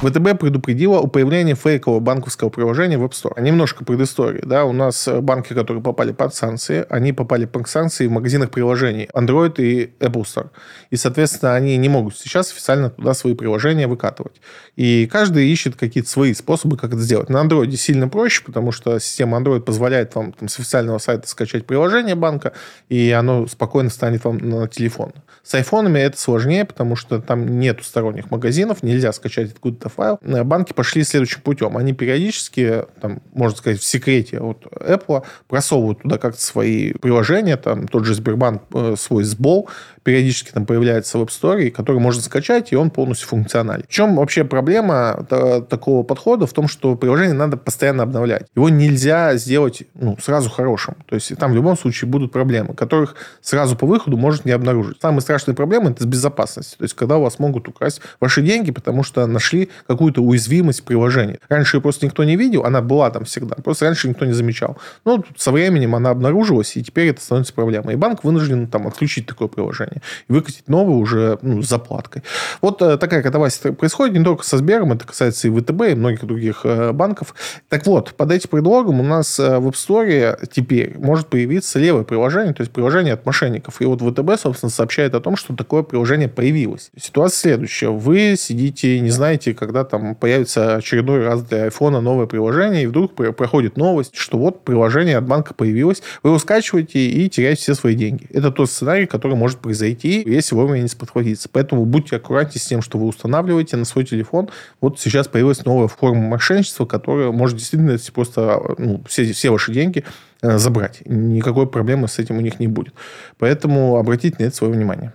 ВТБ предупредила о появлении фейкового банковского приложения в App Store. Немножко предыстории. Да, у нас э, банки, которые попали под санкции, они попали под санкции в магазинах приложений Android и Apple Store. И, соответственно, они не могут сейчас официально туда свои приложения выкатывать. И каждый ищет какие-то свои способы, как это сделать. На Android сильно проще, потому что система Android позволяет вам там, с официального сайта скачать приложение банка, и оно спокойно станет вам на телефон. С айфонами это сложнее, потому что там нет сторонних магазинов, нельзя скачать откуда-то файл. Э, банки пошли следующим путем. Они периодически, там, можно сказать, в секрете от Apple просовывают туда как-то свои приложения, там тот же Сбербанк э, свой сбол периодически там появляется в App Store, который можно скачать, и он полностью функционален. В чем вообще проблема такого подхода? В том, что приложение надо постоянно обновлять. Его нельзя сделать ну, сразу хорошим. То есть там в любом случае будут проблемы, которых сразу по выходу может не обнаружить. Самые страшные проблемы – это с безопасностью. То есть когда у вас могут украсть ваши деньги, потому что нашли какую-то уязвимость в приложении. Раньше ее просто никто не видел, она была там всегда. Просто раньше никто не замечал. Но со временем она обнаружилась, и теперь это становится проблемой. И банк вынужден там отключить такое приложение и выкатить новый уже ну, с заплаткой. Вот э, такая катавасия происходит не только со Сбером, это касается и ВТБ, и многих других э, банков. Так вот, под этим предлогом у нас э, в App Store теперь может появиться левое приложение, то есть приложение от мошенников. И вот ВТБ, собственно, сообщает о том, что такое приложение появилось. Ситуация следующая. Вы сидите, не знаете, когда там появится очередной раз для айфона новое приложение, и вдруг проходит новость, что вот приложение от банка появилось, вы его скачиваете и теряете все свои деньги. Это тот сценарий, который может произойти зайти, если вовремя не сподхватиться. Поэтому будьте аккуратнее с тем, что вы устанавливаете на свой телефон. Вот сейчас появилась новая форма мошенничества, которая может действительно просто ну, все, все ваши деньги э, забрать. Никакой проблемы с этим у них не будет. Поэтому обратите на это свое внимание.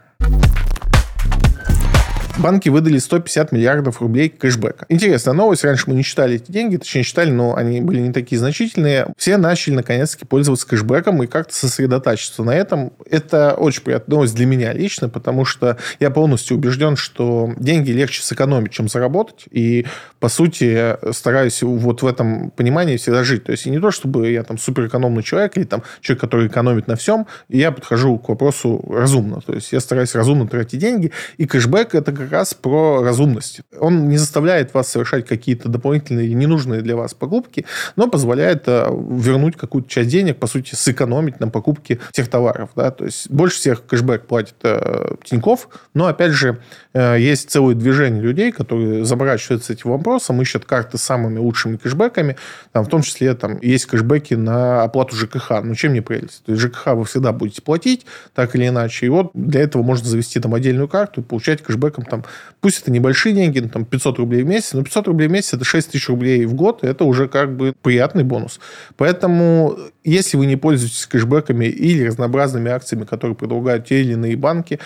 Банки выдали 150 миллиардов рублей кэшбэка. Интересная новость. Раньше мы не считали эти деньги, точнее считали, но они были не такие значительные. Все начали наконец-таки пользоваться кэшбэком и как-то сосредотачиваться на этом. Это очень приятная новость для меня лично, потому что я полностью убежден, что деньги легче сэкономить, чем заработать. И, по сути, стараюсь вот в этом понимании всегда жить. То есть, не то, чтобы я там суперэкономный человек или там человек, который экономит на всем, и я подхожу к вопросу разумно. То есть, я стараюсь разумно тратить деньги, и кэшбэк – это как раз про разумность. Он не заставляет вас совершать какие-то дополнительные ненужные для вас покупки, но позволяет э, вернуть какую-то часть денег, по сути, сэкономить на покупке тех товаров. Да? То есть больше всех кэшбэк платит э, Тиньков, но, опять же, э, есть целое движение людей, которые заморачиваются этим вопросом, ищут карты с самыми лучшими кэшбэками, там, в том числе там есть кэшбэки на оплату ЖКХ. Ну, чем не прелесть? То есть ЖКХ вы всегда будете платить, так или иначе. И вот для этого можно завести там отдельную карту и получать кэшбэком там, пусть это небольшие деньги, ну, там 500 рублей в месяц, но 500 рублей в месяц это 6 тысяч рублей в год, это уже как бы приятный бонус. Поэтому, если вы не пользуетесь кэшбэками или разнообразными акциями, которые предлагают те или иные банки,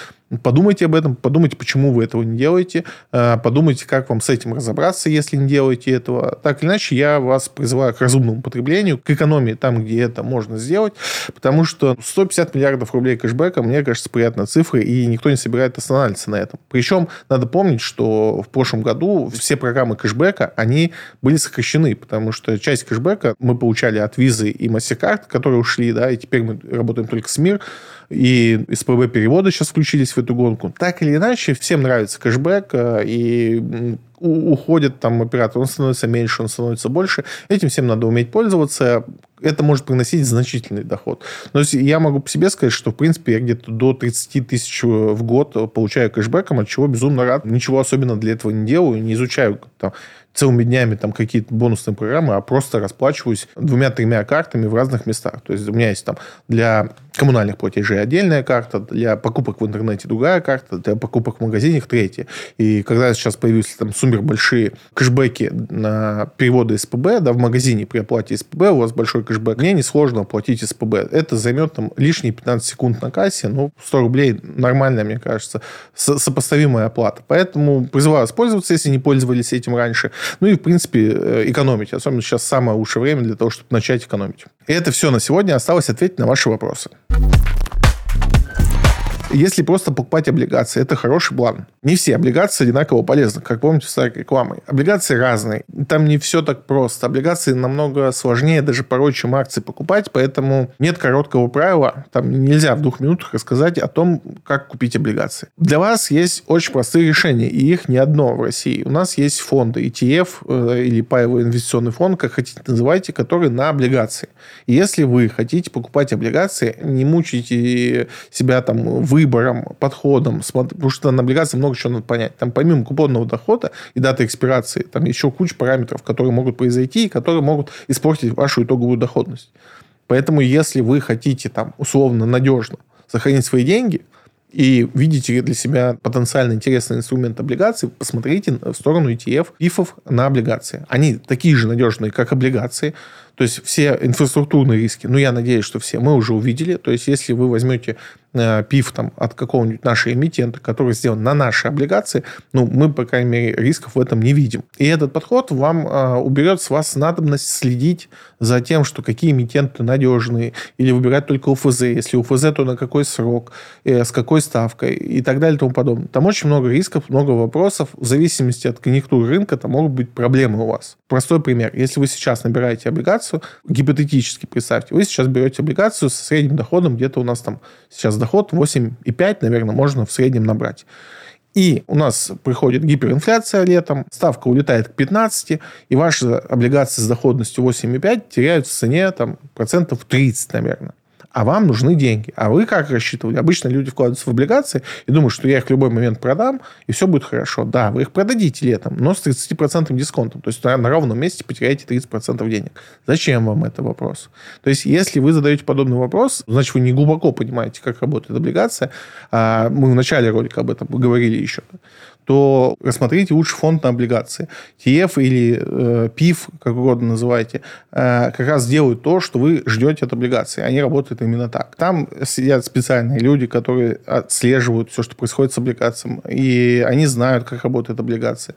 Подумайте об этом, подумайте, почему вы этого не делаете, э, подумайте, как вам с этим разобраться, если не делаете этого. Так или иначе, я вас призываю к разумному потреблению, к экономии там, где это можно сделать, потому что 150 миллиардов рублей кэшбэка, мне кажется, приятная цифра, и никто не собирает останавливаться на этом. Причем надо помнить, что в прошлом году все программы кэшбэка, они были сокращены, потому что часть кэшбэка мы получали от визы и MasterCard, которые ушли, да, и теперь мы работаем только с МИР, и СПБ переводы сейчас включились в эту гонку. Так или иначе, всем нравится кэшбэк, э, и уходит там оператор, он становится меньше, он становится больше. Этим всем надо уметь пользоваться. Это может приносить значительный доход. Но я могу по себе сказать, что, в принципе, я где-то до 30 тысяч в год получаю кэшбэком, от чего безумно рад. Ничего особенно для этого не делаю, не изучаю там, целыми днями там какие-то бонусные программы, а просто расплачиваюсь двумя-тремя картами в разных местах. То есть у меня есть там для коммунальных платежей отдельная карта, для покупок в интернете другая карта, для покупок в магазинах третья. И когда сейчас появились там суммер большие кэшбэки на переводы СПБ, да, в магазине при оплате СПБ у вас большой кэшбэк, мне несложно оплатить СПБ. Это займет там лишние 15 секунд на кассе, ну, 100 рублей нормальная, мне кажется, сопоставимая оплата. Поэтому призываю воспользоваться, если не пользовались этим раньше. Ну и, в принципе, э, экономить. Особенно сейчас самое лучшее время для того, чтобы начать экономить. И это все на сегодня. Осталось ответить на ваши вопросы. Если просто покупать облигации, это хороший план. Не все облигации одинаково полезны, как помните старой рекламой. Облигации разные. Там не все так просто. Облигации намного сложнее даже порой, чем акции покупать, поэтому нет короткого правила. Там нельзя в двух минутах рассказать о том, как купить облигации. Для вас есть очень простые решения, и их не одно в России. У нас есть фонды ETF э, или паевый инвестиционный фонд, как хотите называйте, который на облигации. Если вы хотите покупать облигации, не мучайте себя там вы выбором, подходом, потому что на облигации много чего надо понять. Там помимо купонного дохода и даты экспирации, там еще куча параметров, которые могут произойти и которые могут испортить вашу итоговую доходность. Поэтому, если вы хотите там условно надежно сохранить свои деньги и видите для себя потенциально интересный инструмент облигаций, посмотрите в сторону ETF, ИФов на облигации. Они такие же надежные, как облигации, то есть все инфраструктурные риски, ну, я надеюсь, что все мы уже увидели. То есть если вы возьмете э, ПИФ там, от какого-нибудь нашего эмитента, который сделан на наши облигации, ну, мы, по крайней мере, рисков в этом не видим. И этот подход вам э, уберет с вас надобность следить за тем, что какие эмитенты надежные, или выбирать только УФЗ. Если УФЗ, то на какой срок, э, с какой ставкой и так далее и тому подобное. Там очень много рисков, много вопросов. В зависимости от конъюнктуры рынка там могут быть проблемы у вас. Простой пример. Если вы сейчас набираете облигацию, облигацию, гипотетически представьте, вы сейчас берете облигацию со средним доходом, где-то у нас там сейчас доход 8,5, наверное, можно в среднем набрать. И у нас приходит гиперинфляция летом, ставка улетает к 15, и ваши облигации с доходностью 8,5 теряют в цене там, процентов 30, наверное а вам нужны деньги. А вы как рассчитывали? Обычно люди вкладываются в облигации и думают, что я их в любой момент продам, и все будет хорошо. Да, вы их продадите летом, но с 30% дисконтом. То есть на, ровном месте потеряете 30% денег. Зачем вам это вопрос? То есть если вы задаете подобный вопрос, значит, вы не глубоко понимаете, как работает облигация. А мы в начале ролика об этом говорили еще то рассмотрите лучше фонд на облигации. ТФ или э, ПИФ, как угодно называйте, э, как раз делают то, что вы ждете от облигации. Они работают именно так. Там сидят специальные люди, которые отслеживают все, что происходит с облигацией, и они знают, как работает облигация.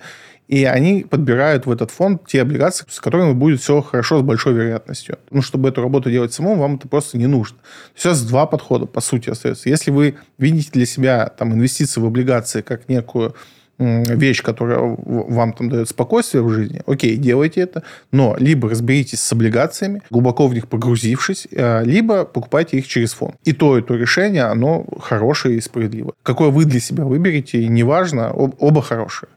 И они подбирают в этот фонд те облигации, с которыми будет все хорошо с большой вероятностью. Ну, чтобы эту работу делать самому, вам это просто не нужно. Сейчас два подхода, по сути, остается. Если вы видите для себя там, инвестиции в облигации как некую вещь, которая вам там дает спокойствие в жизни, окей, делайте это, но либо разберитесь с облигациями, глубоко в них погрузившись, э, либо покупайте их через фонд. И то, и то решение, оно хорошее и справедливое. Какое вы для себя выберете, неважно, оба хорошие.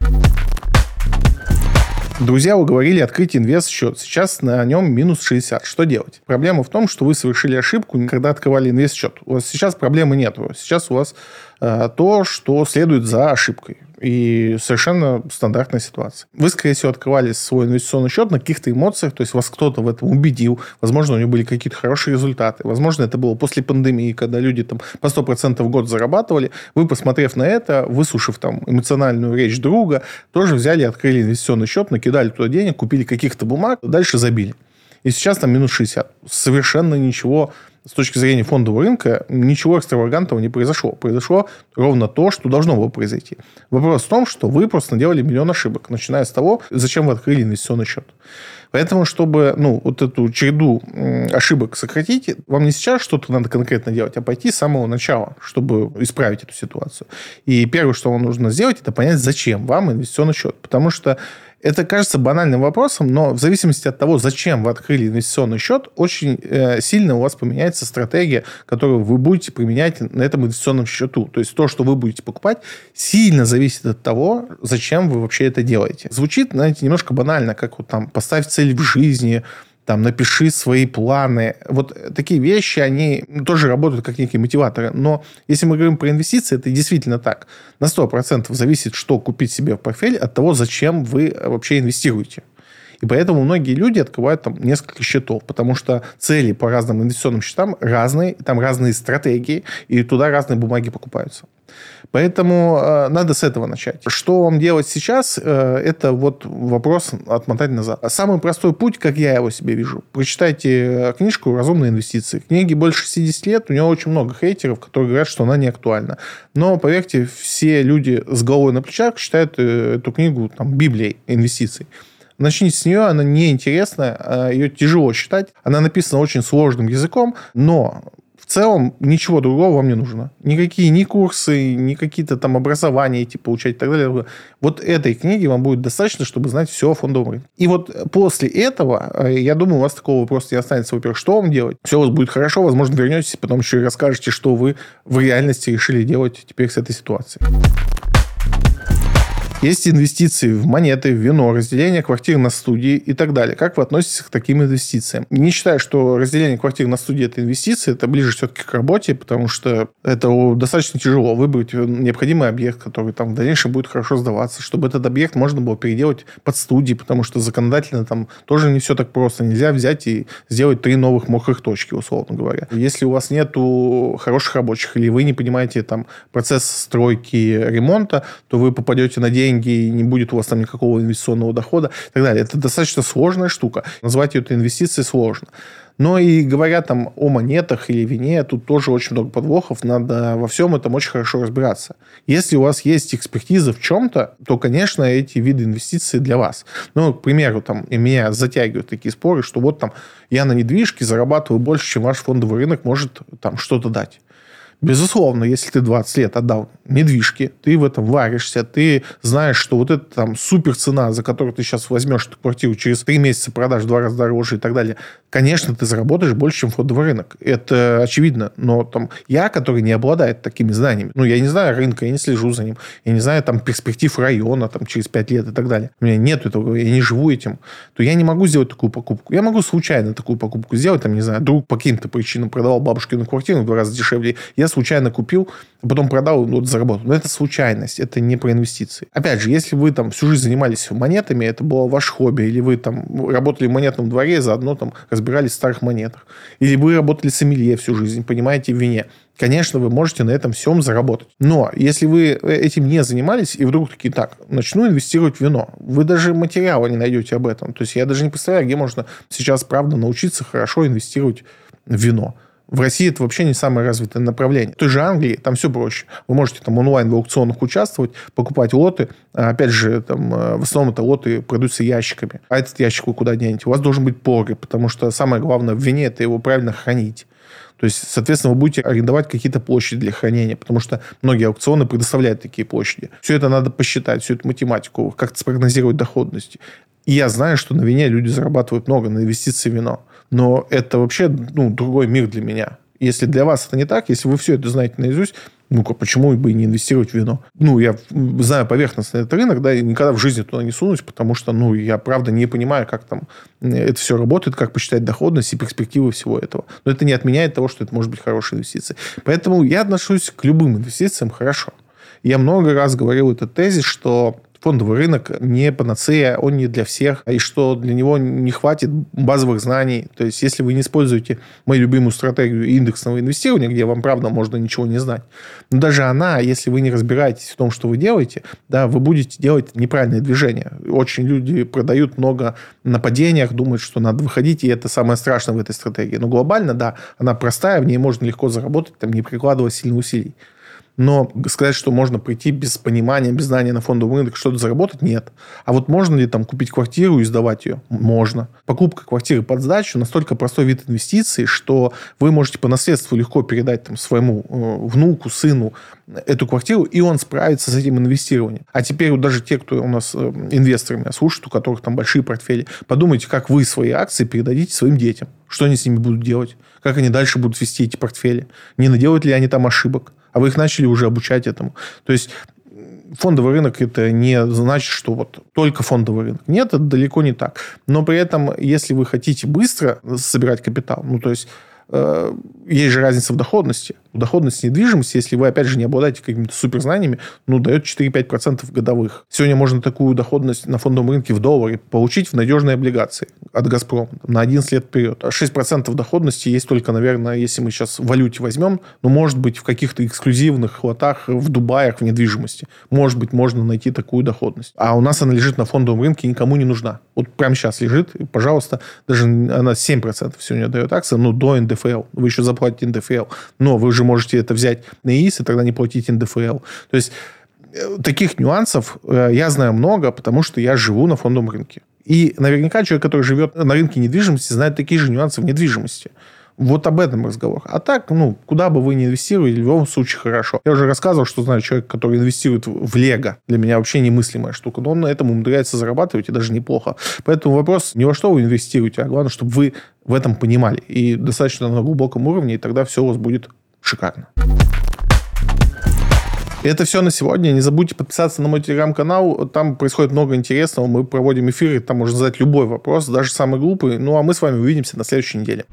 Друзья уговорили открыть инвест-счет. Сейчас на нем минус 60. Что делать? Проблема в том, что вы совершили ошибку, когда открывали инвест-счет. У вас сейчас проблемы нет. Сейчас у вас э, то, что следует за ошибкой. И совершенно стандартная ситуация. Вы, скорее всего, открывали свой инвестиционный счет на каких-то эмоциях, то есть вас кто-то в этом убедил, возможно, у него были какие-то хорошие результаты, возможно, это было после пандемии, когда люди там по 100% в год зарабатывали. Вы, посмотрев на это, выслушав там эмоциональную речь друга, тоже взяли открыли инвестиционный счет, накидали туда денег, купили каких-то бумаг, дальше забили. И сейчас там минус 60. Совершенно ничего с точки зрения фондового рынка ничего экстравагантного не произошло. Произошло ровно то, что должно было произойти. Вопрос в том, что вы просто наделали миллион ошибок, начиная с того, зачем вы открыли инвестиционный счет. Поэтому, чтобы ну, вот эту череду ошибок сократить, вам не сейчас что-то надо конкретно делать, а пойти с самого начала, чтобы исправить эту ситуацию. И первое, что вам нужно сделать, это понять, зачем вам инвестиционный счет. Потому что Это кажется банальным вопросом, но в зависимости от того, зачем вы открыли инвестиционный счет, очень э, сильно у вас поменяется стратегия, которую вы будете применять на этом инвестиционном счету. То есть то, что вы будете покупать, сильно зависит от того, зачем вы вообще это делаете. Звучит, знаете, немножко банально, как вот там поставить цель в жизни, там, напиши свои планы. Вот такие вещи, они тоже работают как некие мотиваторы. Но если мы говорим про инвестиции, это действительно так. На 100% зависит, что купить себе в портфель от того, зачем вы вообще инвестируете. И поэтому многие люди открывают там несколько счетов, потому что цели по разным инвестиционным счетам разные, там разные стратегии, и туда разные бумаги покупаются. Поэтому э, надо с этого начать. Что вам делать сейчас, э, это вот вопрос отмотать назад. Самый простой путь, как я его себе вижу, прочитайте э, книжку «Разумные инвестиции». Книге больше 60 лет, у нее очень много хейтеров, которые говорят, что она не актуальна. Но, поверьте, все люди с головой на плечах считают э, эту книгу там, Библией инвестиций. Начните с нее, она неинтересная, а ее тяжело читать. Она написана очень сложным языком, но в целом ничего другого вам не нужно. Никакие ни курсы, ни какие-то там образования эти получать и так далее. Вот этой книги вам будет достаточно, чтобы знать все о фондовом рынке. И вот после этого, э, я думаю, у вас такого вопроса не останется. Во-первых, что вам делать? Все у вас будет хорошо, возможно, вернетесь, потом еще и расскажете, что вы в реальности решили делать теперь с этой ситуацией. Есть инвестиции в монеты, в вино, разделение квартир на студии и так далее. Как вы относитесь к таким инвестициям? Не считаю, что разделение квартир на студии – это инвестиции, это ближе все-таки к работе, потому что это достаточно тяжело выбрать необходимый объект, который там в дальнейшем будет хорошо сдаваться, чтобы этот объект можно было переделать под студии, потому что законодательно там тоже не все так просто. Нельзя взять и сделать три новых мокрых точки, условно говоря. Если у вас нету хороших рабочих или вы не понимаете там процесс стройки, ремонта, то вы попадете на деньги деньги, и не будет у вас там никакого инвестиционного дохода и так далее. Это достаточно сложная штука. Назвать это инвестицией сложно. Но и говоря там о монетах или вине, тут тоже очень много подвохов. Надо во всем этом очень хорошо разбираться. Если у вас есть экспертиза в чем-то, то, конечно, эти виды инвестиций для вас. Ну, к примеру, там, и меня затягивают такие споры, что вот там я на недвижке зарабатываю больше, чем ваш фондовый рынок может там что-то дать. Безусловно, если ты 20 лет отдал недвижки, ты в этом варишься, ты знаешь, что вот эта там супер цена, за которую ты сейчас возьмешь эту квартиру, через 3 месяца продашь в два раза дороже и так далее, конечно, ты заработаешь больше, чем фондовый рынок. Это очевидно. Но там я, который не обладает такими знаниями, ну, я не знаю рынка, я не слежу за ним, я не знаю там перспектив района там через 5 лет и так далее. У меня нет этого, я не живу этим. То я не могу сделать такую покупку. Я могу случайно такую покупку сделать, там, не знаю, друг по каким-то причинам продавал бабушкину квартиру в два раза дешевле. Я случайно купил, а потом продал, вот заработал. Но это случайность, это не про инвестиции. Опять же, если вы там всю жизнь занимались монетами, это было ваше хобби, или вы там работали в монетном дворе, заодно там разбирались в старых монетах, или вы работали сомелье всю жизнь, понимаете в вине, Конечно, вы можете на этом всем заработать. Но если вы этим не занимались, и вдруг такие, так, начну инвестировать в вино, вы даже материала не найдете об этом. То есть я даже не представляю, где можно сейчас, правда, научиться хорошо инвестировать в вино. В России это вообще не самое развитое направление. В той же Англии там все проще. Вы можете там онлайн в аукционах участвовать, покупать лоты. А, опять же, там, э, в основном это лоты продаются ящиками. А этот ящик вы куда денете? У вас должен быть погреб, потому что самое главное в вине – это его правильно хранить. То есть, соответственно, вы будете арендовать какие-то площади для хранения, потому что многие аукционы предоставляют такие площади. Все это надо посчитать, всю эту математику, как-то спрогнозировать доходности. Я знаю, что на вине люди зарабатывают много на инвестиции в вино. Но это вообще ну, другой мир для меня. Если для вас это не так, если вы все это знаете наизусть, ну-ка, почему бы и не инвестировать в вино? Ну, я знаю поверхностно этот рынок, да, и никогда в жизни туда не сунусь, потому что, ну, я, правда, не понимаю, как там это все работает, как посчитать доходность и перспективы всего этого. Но это не отменяет того, что это может быть хорошая инвестиция. Поэтому я отношусь к любым инвестициям хорошо. Я много раз говорил этот тезис, что фондовый рынок не панацея, он не для всех, и что для него не хватит базовых знаний. То есть, если вы не используете мою любимую стратегию индексного инвестирования, где вам, правда, можно ничего не знать, но даже она, если вы не разбираетесь в том, что вы делаете, да, вы будете делать неправильные движения. Очень люди продают много на падениях, думают, что надо выходить, и это самое страшное в этой стратегии. Но глобально, да, она простая, в ней можно легко заработать, там, не прикладывая сильных усилий. Но сказать, что можно прийти без понимания, без знания на фондовый рынок, что-то заработать, нет. А вот можно ли там купить квартиру и сдавать ее? Можно. Покупка квартиры под сдачу настолько простой вид инвестиций, что вы можете по наследству легко передать там, своему э, внуку, сыну эту квартиру, и он справится с этим инвестированием. А теперь вот даже те, кто у нас э, инвесторы меня слушают, у которых там большие портфели, подумайте, как вы свои акции передадите своим детям. Что они с ними будут делать? Как они дальше будут вести эти портфели? Не наделают ли они там ошибок? А вы их начали уже обучать этому. То есть фондовый рынок это не значит, что вот только фондовый рынок. Нет, это далеко не так. Но при этом, если вы хотите быстро собирать капитал, ну, то есть Э, есть же разница в доходности. Доходность недвижимости, если вы, опять же, не обладаете какими-то суперзнаниями, ну, дает 4-5% годовых. Сегодня можно такую доходность на фондовом рынке в долларе получить в надежной облигации от «Газпрома» на 11 лет вперед. А 6% доходности есть только, наверное, если мы сейчас в валюте возьмем, ну, может быть, в каких-то эксклюзивных лотах в Дубаях в недвижимости. Может быть, можно найти такую доходность. А у нас она лежит на фондовом рынке, никому не нужна. Вот прямо сейчас лежит, и, пожалуйста, даже она 7% сегодня дает акция, но до НДФЛ. Вы еще заплатите НДФЛ. Но вы же можете это взять на ИИС и тогда не платить НДФЛ. То есть э, таких нюансов э, я знаю много, потому что я живу на фондовом рынке. И наверняка человек, который живет на рынке недвижимости, знает такие же нюансы в недвижимости. Вот об этом разговор. А так, ну, куда бы вы ни инвестировали, в любом случае хорошо. Я уже рассказывал, что знаю человек, который инвестирует в Лего. Для меня вообще немыслимая штука. Но он на этом умудряется зарабатывать, и даже неплохо. Поэтому вопрос не во что вы инвестируете, а главное, чтобы вы в этом понимали. И достаточно на глубоком уровне, и тогда все у вас будет шикарно. Это все на сегодня. Не забудьте подписаться на мой телеграм-канал. Там происходит много интересного. Мы проводим эфиры. Там можно задать любой вопрос, даже самый глупый. Ну, а мы с вами увидимся на следующей неделе.